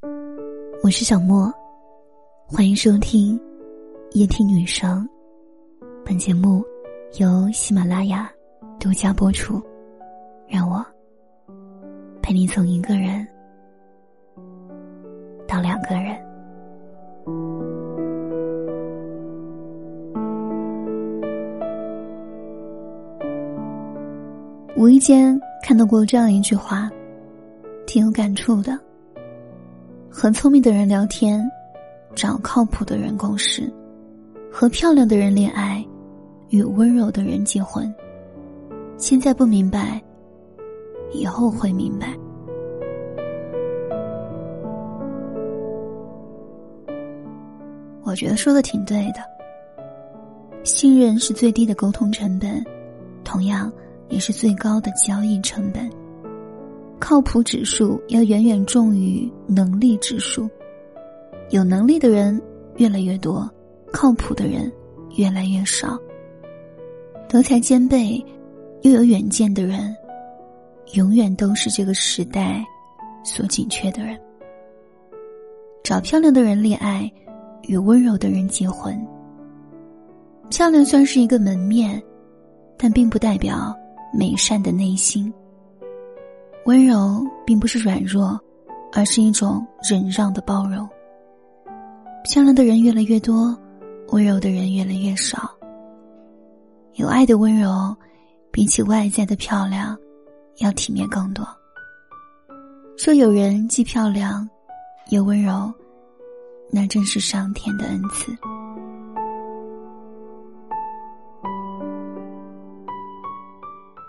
我是小莫，欢迎收听夜听女生。本节目由喜马拉雅独家播出。让我陪你从一个人到两个人。无意间看到过这样一句话，挺有感触的。和聪明的人聊天，找靠谱的人共事；和漂亮的人恋爱，与温柔的人结婚。现在不明白，以后会明白。我觉得说的挺对的。信任是最低的沟通成本，同样。也是最高的交易成本。靠谱指数要远远重于能力指数。有能力的人越来越多，靠谱的人越来越少。德才兼备又有远见的人，永远都是这个时代所紧缺的人。找漂亮的人恋爱，与温柔的人结婚。漂亮算是一个门面，但并不代表。美善的内心，温柔并不是软弱，而是一种忍让的包容。漂亮的人越来越多，温柔的人越来越少。有爱的温柔，比起外在的漂亮，要体面更多。说有人既漂亮，又温柔，那正是上天的恩赐。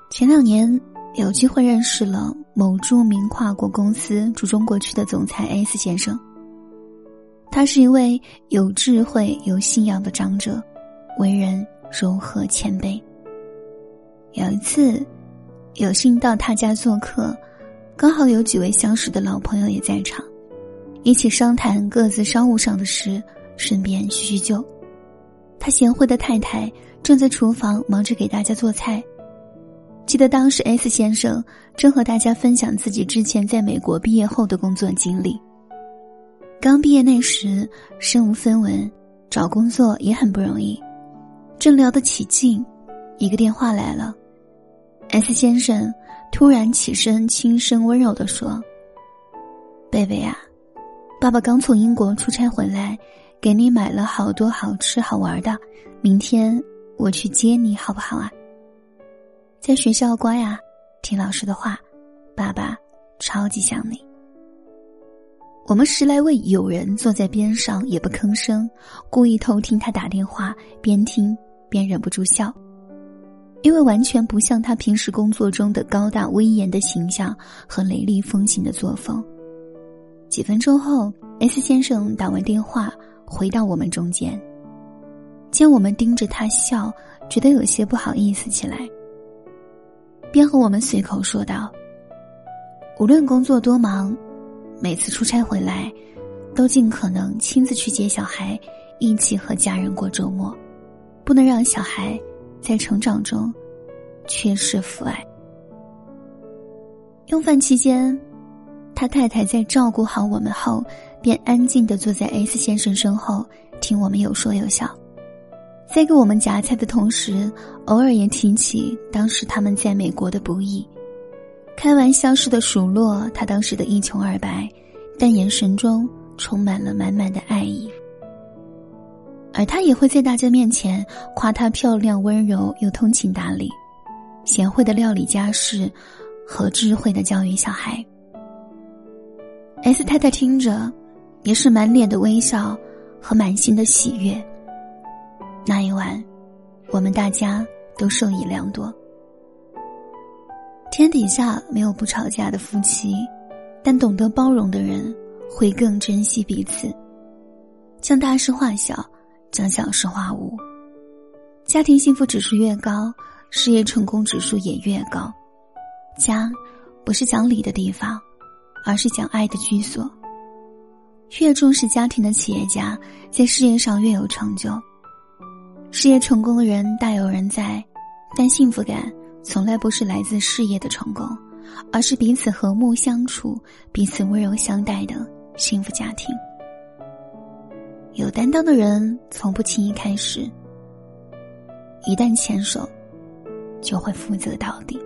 前两年有机会认识了某著名跨国公司驻中国区的总裁 S 先生。他是一位有智慧、有信仰的长者，为人柔和谦卑。有一次，有幸到他家做客，刚好有几位相识的老朋友也在场，一起商谈各自商务上的事，顺便叙叙旧。他贤惠的太太正在厨房忙着给大家做菜。记得当时 S 先生正和大家分享自己之前在美国毕业后的工作经历。刚毕业那时，身无分文，找工作也很不容易。正聊得起劲，一个电话来了。S 先生突然起身，轻声温柔地说：“贝贝啊，爸爸刚从英国出差回来，给你买了好多好吃好玩的，明天我去接你，好不好啊？”在学校乖呀，听老师的话，爸爸超级想你。我们十来位友人坐在边上也不吭声，故意偷听他打电话，边听边忍不住笑，因为完全不像他平时工作中的高大威严的形象和雷厉风行的作风。几分钟后，S 先生打完电话回到我们中间，见我们盯着他笑，觉得有些不好意思起来。便和我们随口说道：“无论工作多忙，每次出差回来，都尽可能亲自去接小孩，一起和家人过周末，不能让小孩在成长中缺失父爱。”用饭期间，他太太在照顾好我们后，便安静的坐在 S 先生身后，听我们有说有笑。在给我们夹菜的同时，偶尔也提起当时他们在美国的不易，开玩笑似的数落他当时的一穷二白，但眼神中充满了满满的爱意。而他也会在大家面前夸她漂亮、温柔又通情达理，贤惠的料理家事，和智慧的教育小孩。S 太太听着，也是满脸的微笑和满心的喜悦。那一晚，我们大家都受益良多。天底下没有不吵架的夫妻，但懂得包容的人会更珍惜彼此。将大事化小，将小事化无。家庭幸福指数越高，事业成功指数也越高。家，不是讲理的地方，而是讲爱的居所。越重视家庭的企业家，在事业上越有成就。事业成功的人大有人在，但幸福感从来不是来自事业的成功，而是彼此和睦相处、彼此温柔相待的幸福家庭。有担当的人从不轻易开始，一旦牵手，就会负责到底。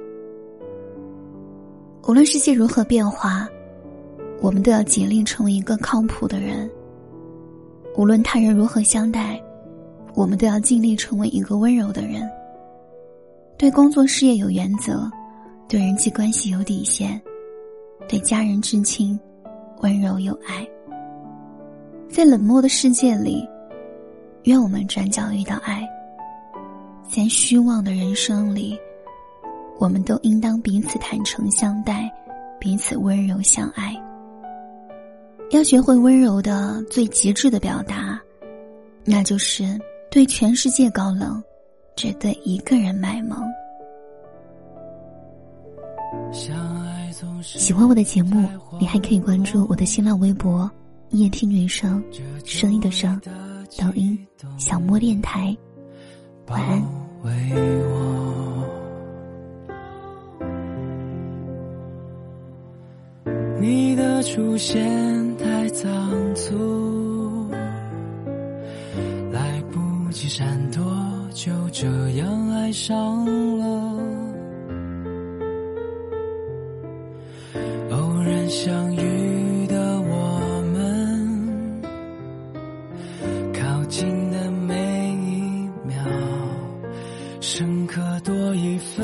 无论世界如何变化，我们都要竭力成为一个靠谱的人。无论他人如何相待，我们都要尽力成为一个温柔的人。对工作事业有原则，对人际关系有底线，对家人至亲温柔有爱。在冷漠的世界里，愿我们转角遇到爱。在虚妄的人生里，我们都应当彼此坦诚相待，彼此温柔相爱。要学会温柔的最极致的表达，那就是对全世界高冷，只对一个人卖萌。喜欢我的节目，你还可以关注我的新浪微博“夜听女生”，声音的声，抖音小莫电台。晚安。你的出现太仓促，来不及闪躲，就这样爱上了。偶然相遇的我们，靠近的每一秒，深刻多一分。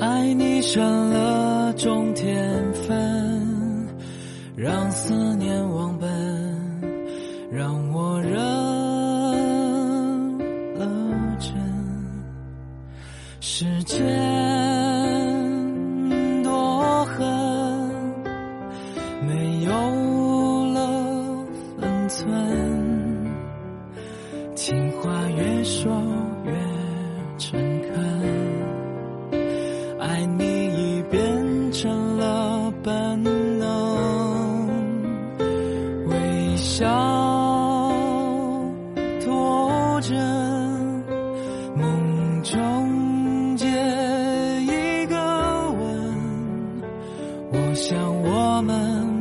爱你成了终点，让思念忘本，让我认了真。时间多狠，没有了分寸，情话越说越诚恳。爱你让我们